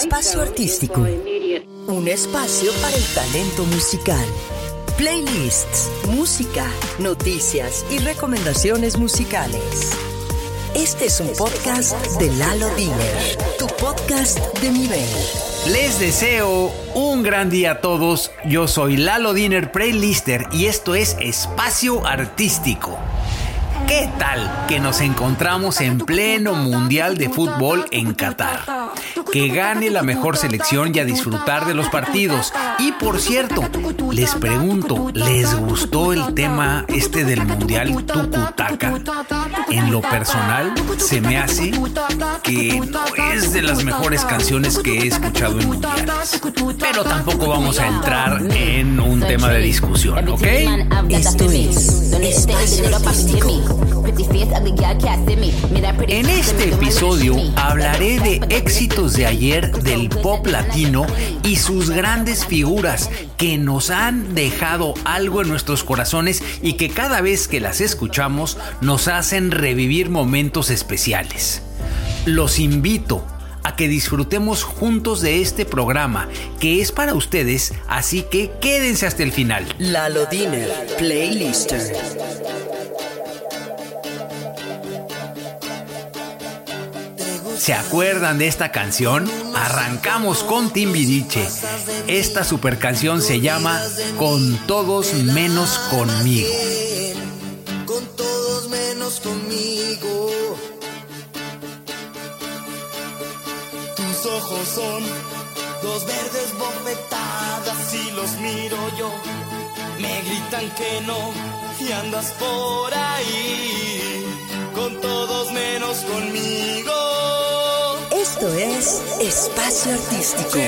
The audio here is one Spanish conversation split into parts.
Espacio Artístico. Un espacio para el talento musical. Playlists, música, noticias y recomendaciones musicales. Este es un podcast de Lalo Diner, tu podcast de nivel. Les deseo un gran día a todos. Yo soy Lalo Diner Playlister y esto es Espacio Artístico. ¿Qué tal que nos encontramos en pleno Mundial de Fútbol en Qatar? Que gane la mejor selección y a disfrutar de los partidos. Y por cierto, les pregunto, ¿les gustó el tema este del Mundial Tucutaca? En lo personal, se me hace que no es de las mejores canciones que he escuchado en mundiales. Pero tampoco vamos a entrar en un tema de discusión, ¿ok? Esto es. En este episodio hablaré de éxitos de ayer del pop latino y sus grandes figuras que nos han dejado algo en nuestros corazones y que cada vez que las escuchamos nos hacen revivir momentos especiales. Los invito a que disfrutemos juntos de este programa que es para ustedes, así que quédense hasta el final. Lalo Diner, Playlister. ¿Se acuerdan de esta canción? Arrancamos con Timbiriche. Esta super canción se llama Con todos menos conmigo. Con todos menos conmigo. Tus ojos son dos verdes bofetadas y los miro yo. Me gritan que no y andas por ahí. Con todos menos conmigo. Esto es Espacio Artístico.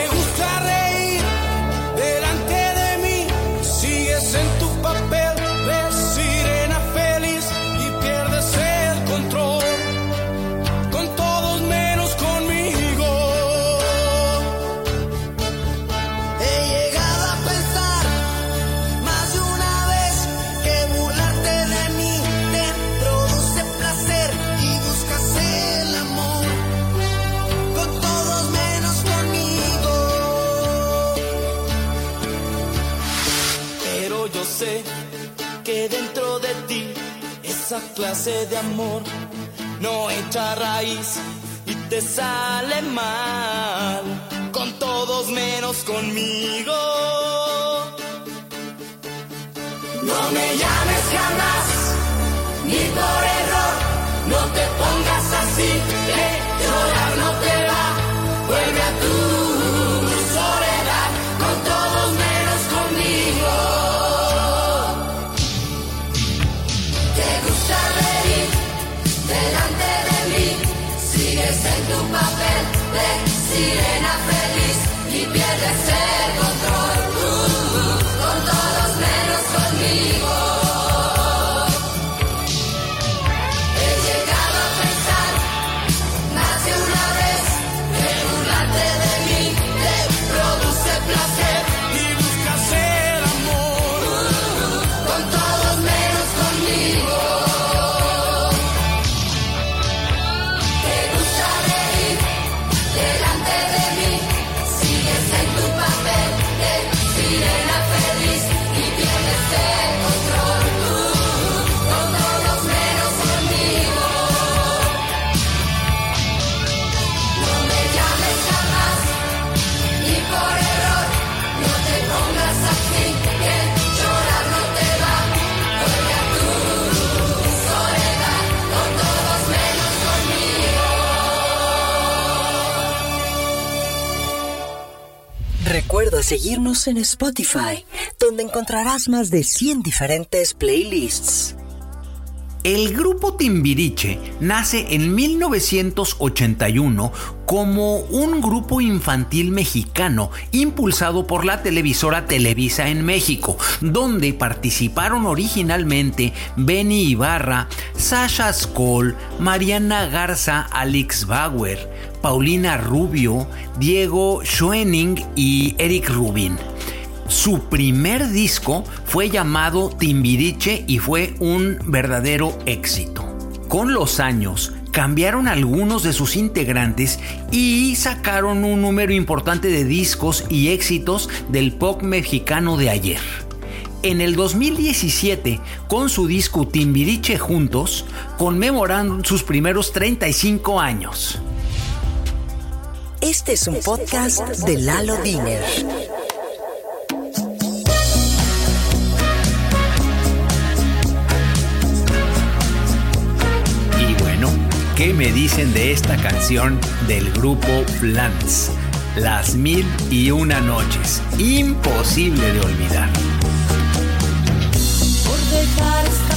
Sé que dentro de ti esa clase de amor no echa raíz y te sale mal. Con todos menos conmigo. No me llames jamás, ni por error, no te pongas así, que llorar no te va, vuelve a tu tu papel de sirena feliz y pierdes el control, seguirnos en Spotify, donde encontrarás más de 100 diferentes playlists. El grupo Timbiriche nace en 1981 como un grupo infantil mexicano impulsado por la televisora Televisa en México, donde participaron originalmente Benny Ibarra, Sasha Skoll, Mariana Garza, Alex Bauer, Paulina Rubio, Diego Schoening y Eric Rubin. Su primer disco fue llamado Timbiriche y fue un verdadero éxito. Con los años, cambiaron algunos de sus integrantes y sacaron un número importante de discos y éxitos del pop mexicano de ayer. En el 2017, con su disco Timbiriche Juntos, conmemoraron sus primeros 35 años. Este es un podcast de Lalo Diner. Y bueno, ¿qué me dicen de esta canción del grupo Plants? Las mil y una noches. Imposible de olvidar. Por dejar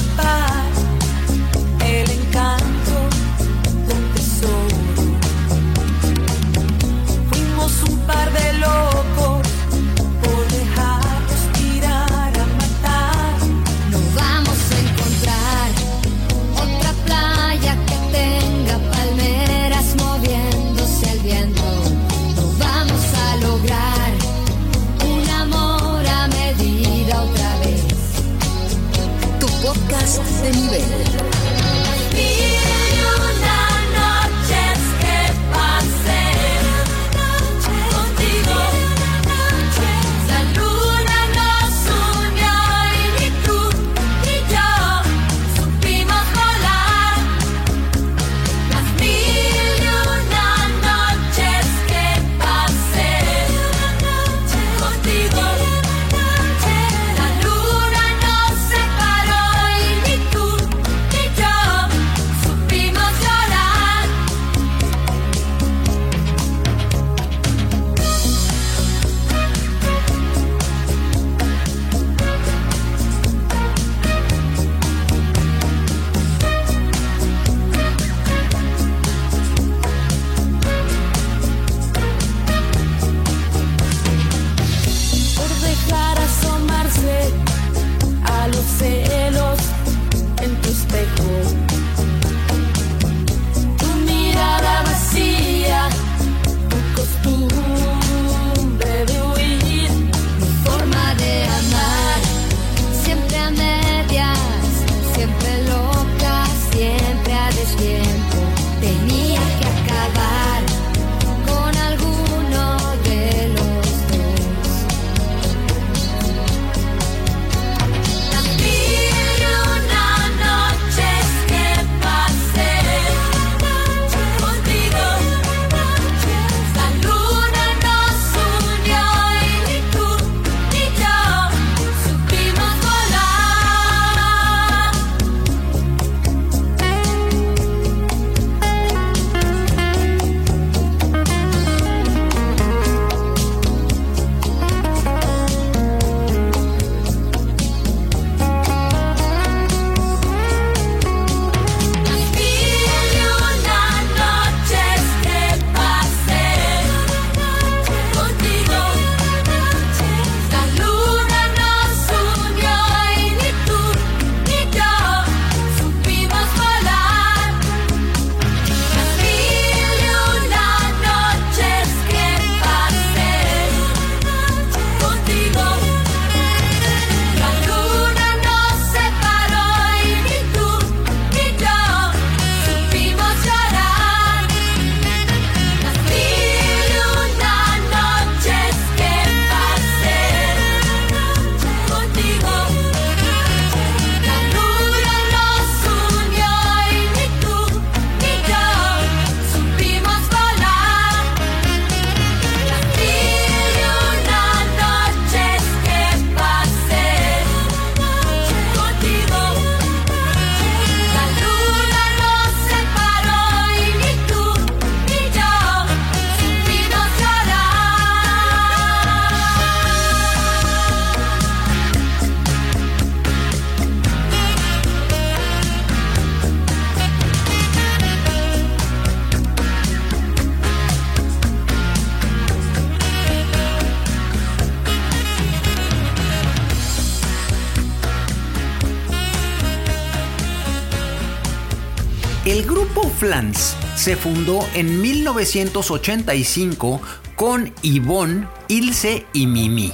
Se fundó en 1985 con Yvonne, Ilse y Mimi.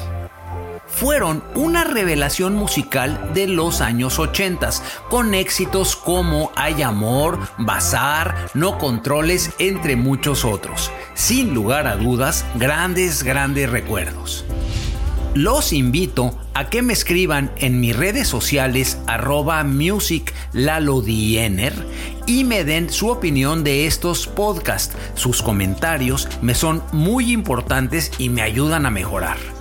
Fueron una revelación musical de los años 80 con éxitos como Hay Amor, Bazar, No Controles, entre muchos otros. Sin lugar a dudas, grandes, grandes recuerdos. Los invito a que me escriban en mis redes sociales arroba musiclalodiener y me den su opinión de estos podcasts. Sus comentarios me son muy importantes y me ayudan a mejorar.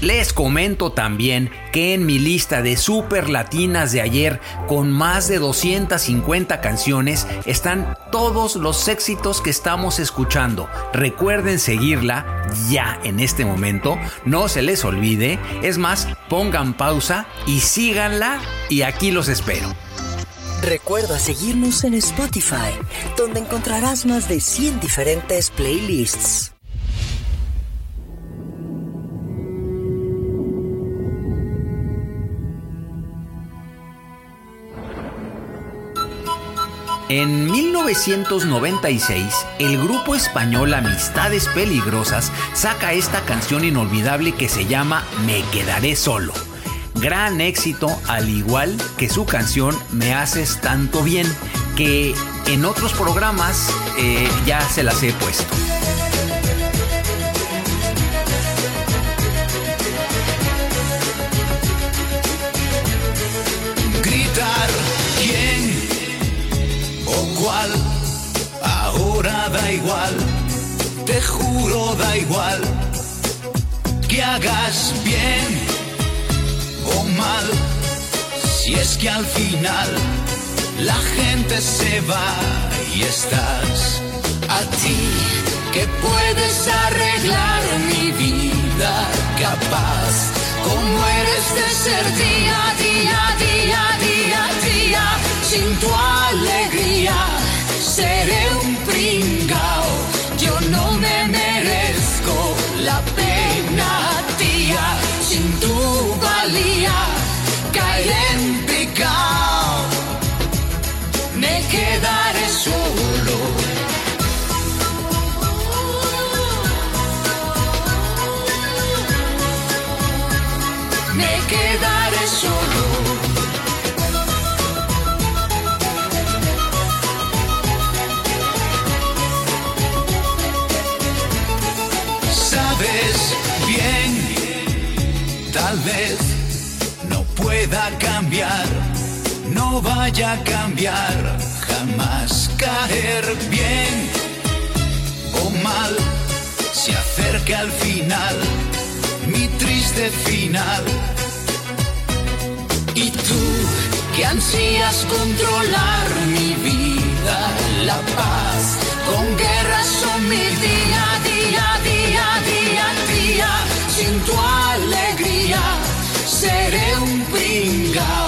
Les comento también que en mi lista de super latinas de ayer, con más de 250 canciones, están todos los éxitos que estamos escuchando. Recuerden seguirla ya en este momento, no se les olvide. Es más, pongan pausa y síganla y aquí los espero. Recuerda seguirnos en Spotify, donde encontrarás más de 100 diferentes playlists. En 1996, el grupo español Amistades Peligrosas saca esta canción inolvidable que se llama Me Quedaré Solo. Gran éxito, al igual que su canción Me Haces Tanto Bien, que en otros programas eh, ya se las he puesto. Da igual, te juro da igual, que hagas bien o mal, si es que al final la gente se va y estás a ti que puedes arreglar mi vida capaz como eres de ser día día, día, día, día, sin tu alegría seré un pringao, yo no me pueda no vaya a cambiar, jamás caer bien o mal, se acerca al final mi triste final. Y tú que ansías controlar mi vida, la paz, con guerras son mi día, día, día, día, día, sin tu alegría seré un pringao,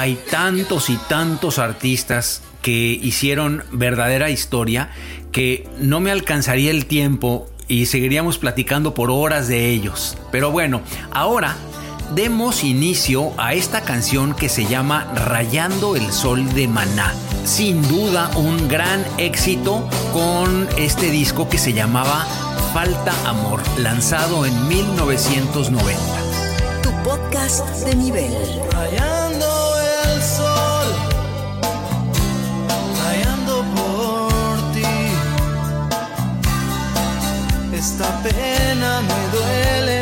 Hay tantos y tantos artistas que hicieron verdadera historia que no me alcanzaría el tiempo y seguiríamos platicando por horas de ellos. Pero bueno, ahora demos inicio a esta canción que se llama Rayando el Sol de Maná. Sin duda un gran éxito con este disco que se llamaba Falta Amor, lanzado en 1990. Tu podcast de nivel. Rayando Esta pena me duele,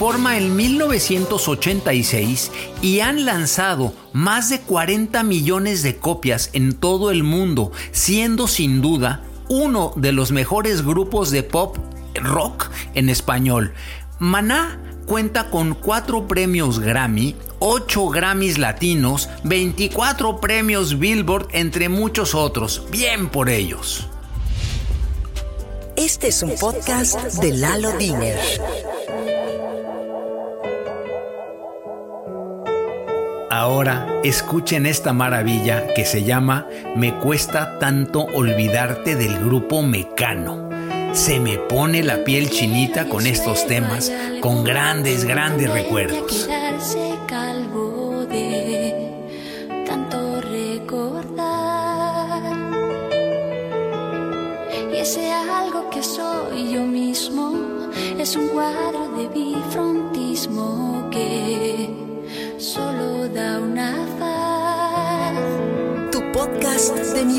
forma en 1986 y han lanzado más de 40 millones de copias en todo el mundo, siendo sin duda uno de los mejores grupos de pop rock en español. Maná cuenta con 4 premios Grammy, 8 Grammys latinos, 24 premios Billboard, entre muchos otros. Bien por ellos. Este es un podcast de Lalo Diner. Ahora escuchen esta maravilla que se llama Me cuesta tanto olvidarte del grupo Mecano. Se me pone la piel chinita con estos temas, con grandes, grandes recuerdos.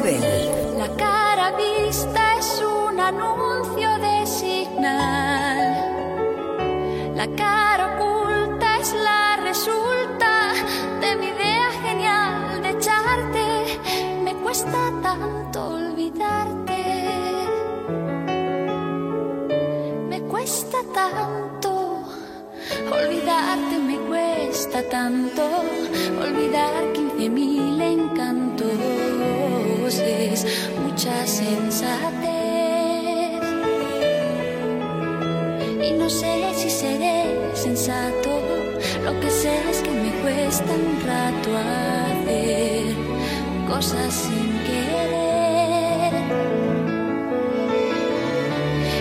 La cara vista es un anuncio de signal. La cara oculta es la resulta de mi idea genial de echarte. Me cuesta tanto olvidarte. Me cuesta tanto olvidarte, me cuesta tanto olvidar cuesta un rato hacer cosas sin querer.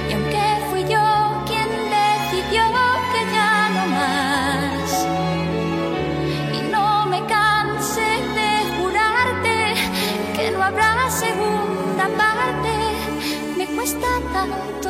Y aunque fui yo quien decidió que ya no más, y no me canse de jurarte que no habrá segunda parte, me cuesta tanto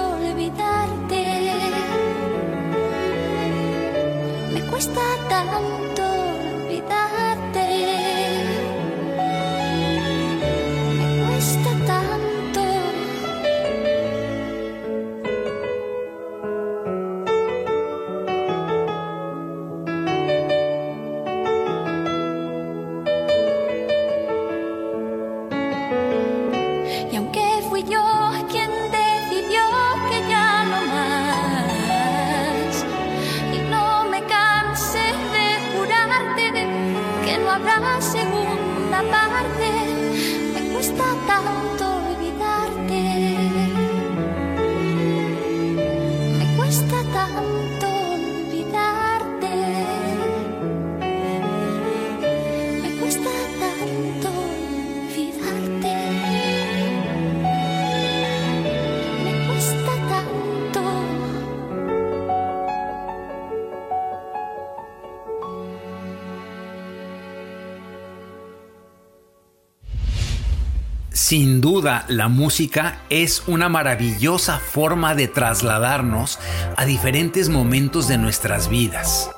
Sin duda, la música es una maravillosa forma de trasladarnos a diferentes momentos de nuestras vidas.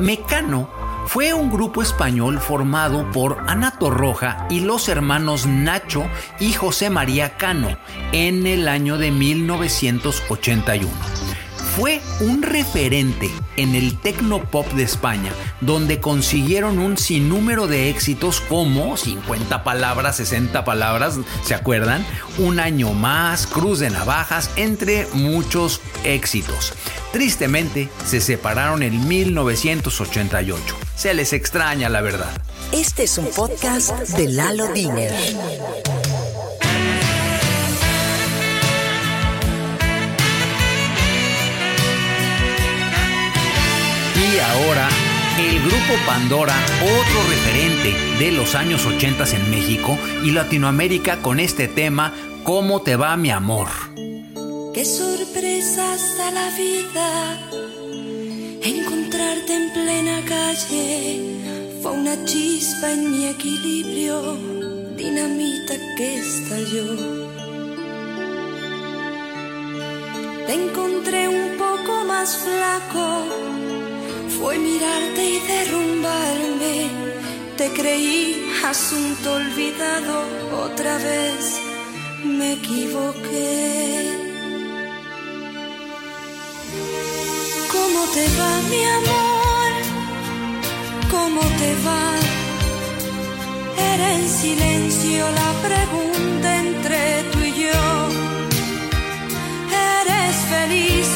Mecano fue un grupo español formado por Ana Torroja y los hermanos Nacho y José María Cano en el año de 1981 fue un referente en el tecnopop de España, donde consiguieron un sinnúmero de éxitos como 50 palabras, 60 palabras, ¿se acuerdan? Un año más, Cruz de Navajas, entre muchos éxitos. Tristemente, se separaron en 1988. Se les extraña, la verdad. Este es un podcast de Lalo Diner. Ahora, el grupo Pandora, otro referente de los años 80 en México y Latinoamérica con este tema, ¿Cómo te va mi amor? Qué sorpresas da la vida. Encontrarte en plena calle fue una chispa en mi equilibrio, dinamita que estalló. Te encontré un poco más flaco, fue mirarte y derrumbarme. Te creí asunto olvidado otra vez, me equivoqué. ¿Cómo te va mi amor? ¿Cómo te va? Era en silencio la pregunta entre tú y yo. ¿Eres feliz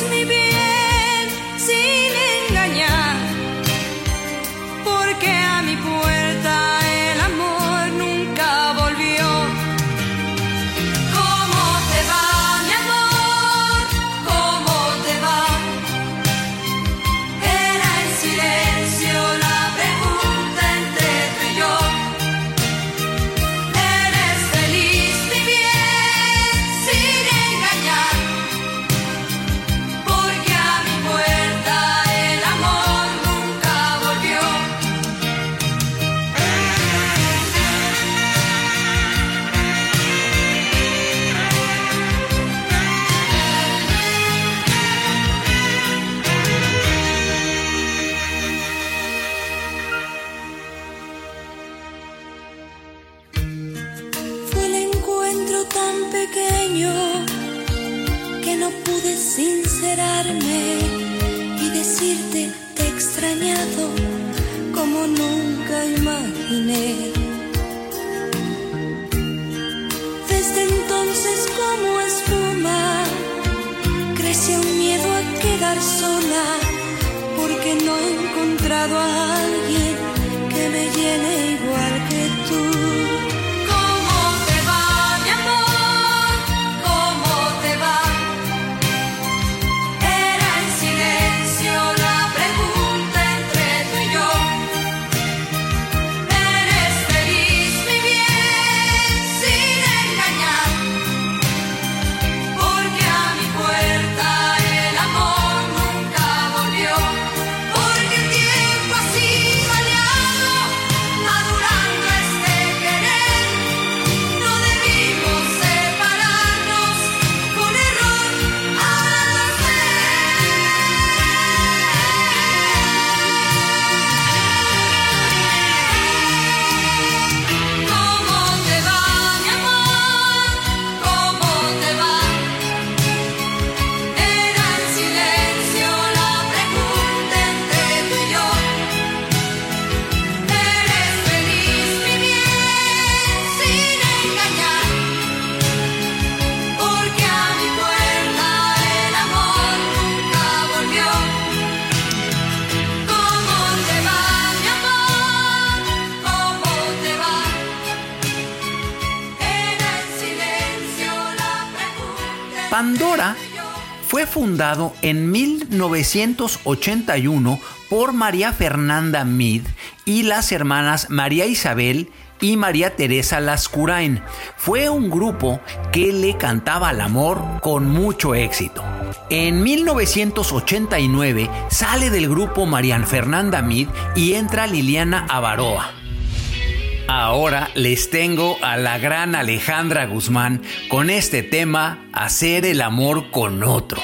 fundado en 1981 por María Fernanda Mead y las hermanas María Isabel y María Teresa Lascurain. Fue un grupo que le cantaba al amor con mucho éxito. En 1989 sale del grupo María Fernanda Mead y entra Liliana Avaroa. Ahora les tengo a la gran Alejandra Guzmán con este tema Hacer el amor con otro.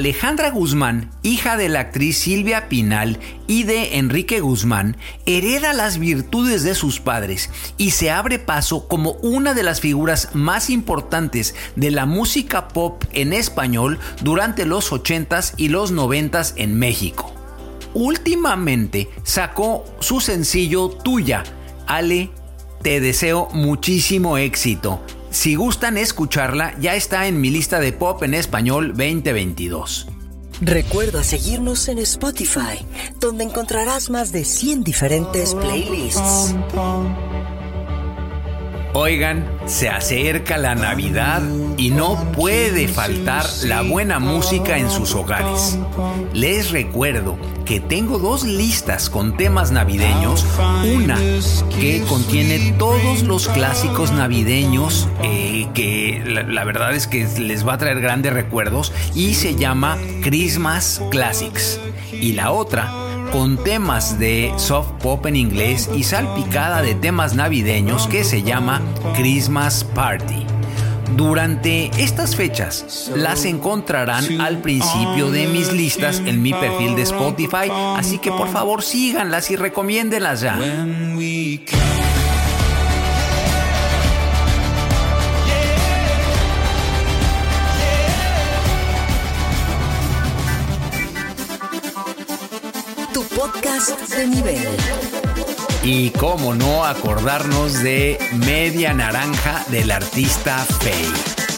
Alejandra Guzmán, hija de la actriz Silvia Pinal y de Enrique Guzmán, hereda las virtudes de sus padres y se abre paso como una de las figuras más importantes de la música pop en español durante los 80s y los 90s en México. Últimamente sacó su sencillo Tuya. Ale, te deseo muchísimo éxito. Si gustan escucharla, ya está en mi lista de pop en español 2022. Recuerda seguirnos en Spotify, donde encontrarás más de 100 diferentes playlists. Oigan, se acerca la Navidad y no puede faltar la buena música en sus hogares. Les recuerdo que tengo dos listas con temas navideños. Una que contiene todos los clásicos navideños eh, que la, la verdad es que les va a traer grandes recuerdos y se llama Christmas Classics. Y la otra con temas de soft pop en inglés y salpicada de temas navideños que se llama Christmas Party. Durante estas fechas las encontrarán al principio de mis listas en mi perfil de Spotify, así que por favor síganlas y recomiéndenlas ya. De nivel. Y cómo no acordarnos de Media Naranja del artista Faye.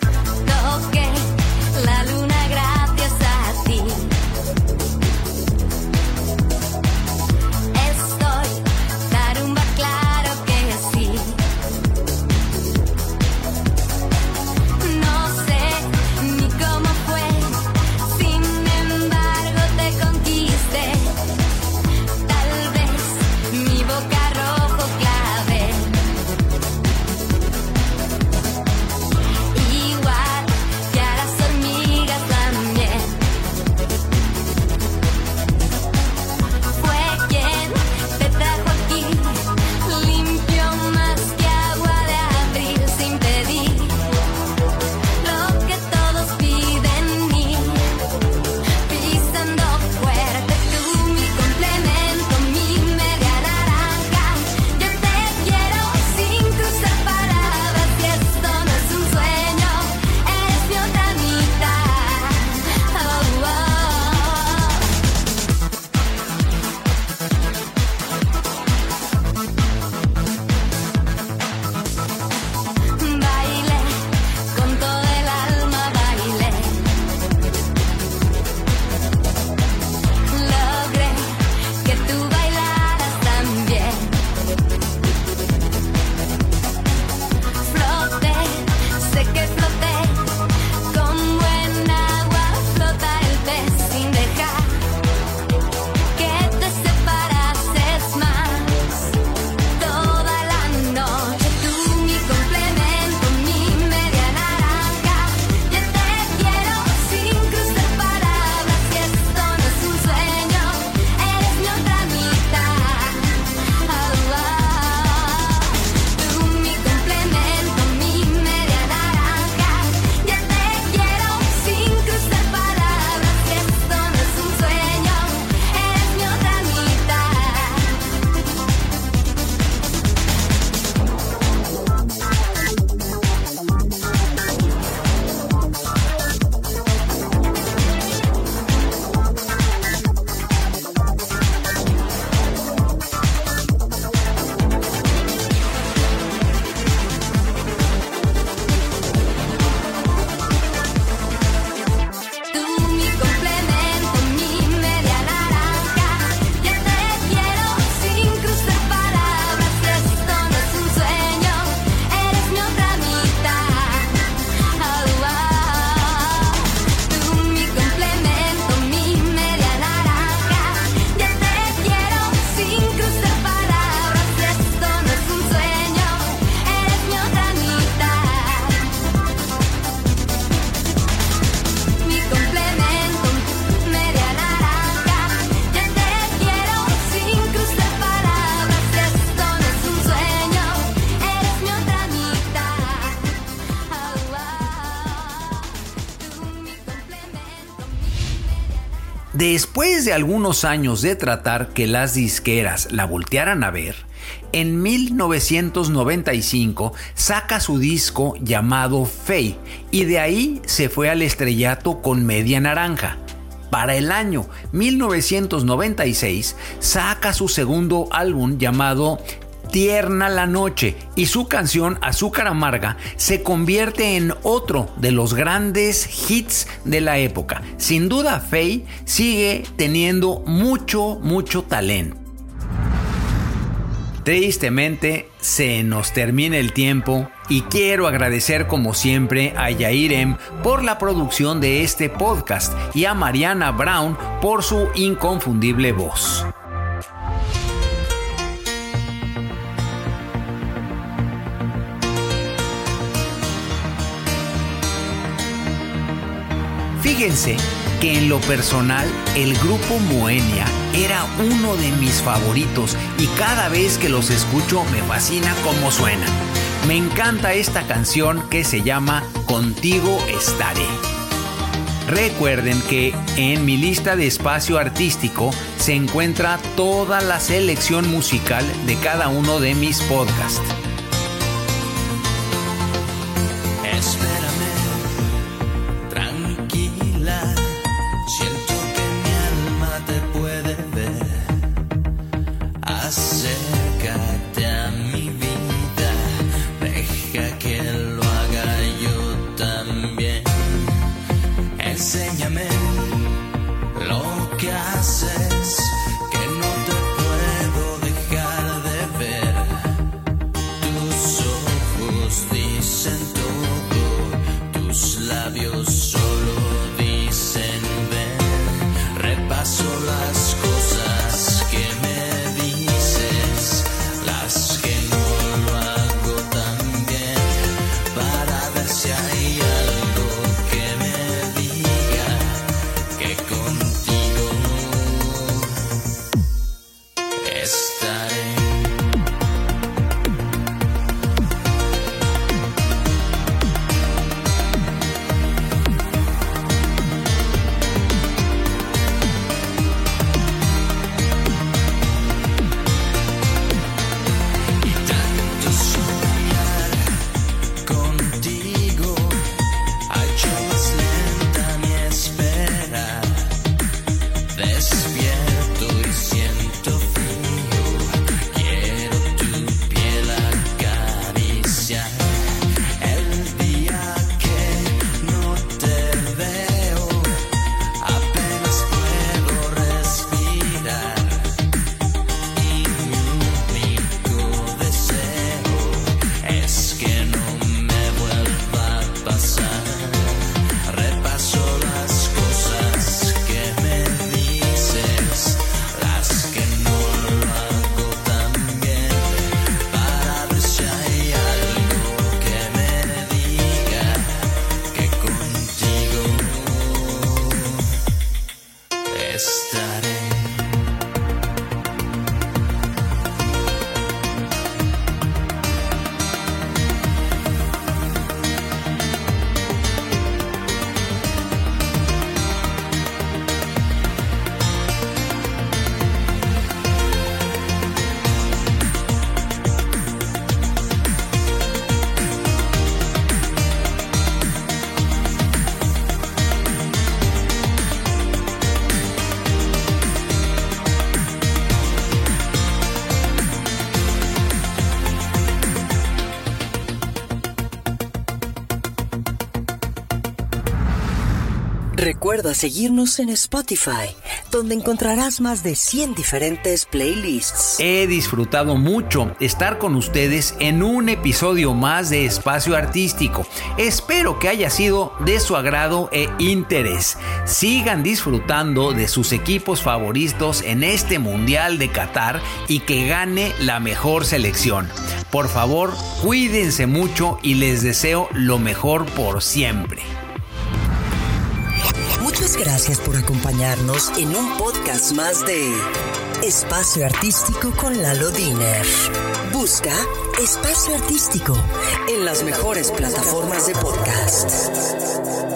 Después de algunos años de tratar que las disqueras la voltearan a ver, en 1995 saca su disco llamado Faye y de ahí se fue al estrellato con Media Naranja. Para el año 1996 saca su segundo álbum llamado Tierna la Noche y su canción Azúcar Amarga se convierte en otro de los grandes hits de la época. Sin duda, Faye sigue teniendo mucho, mucho talento. Tristemente se nos termina el tiempo y quiero agradecer como siempre a Yairem por la producción de este podcast y a Mariana Brown por su inconfundible voz. Fíjense que en lo personal el grupo Moenia era uno de mis favoritos y cada vez que los escucho me fascina cómo suenan. Me encanta esta canción que se llama Contigo estaré. Recuerden que en mi lista de espacio artístico se encuentra toda la selección musical de cada uno de mis podcasts. Seguirnos en Spotify, donde encontrarás más de 100 diferentes playlists. He disfrutado mucho estar con ustedes en un episodio más de Espacio Artístico. Espero que haya sido de su agrado e interés. Sigan disfrutando de sus equipos favoritos en este Mundial de Qatar y que gane la mejor selección. Por favor, cuídense mucho y les deseo lo mejor por siempre. Gracias por acompañarnos en un podcast más de Espacio Artístico con Lalo Diner. Busca Espacio Artístico en las mejores plataformas de podcast.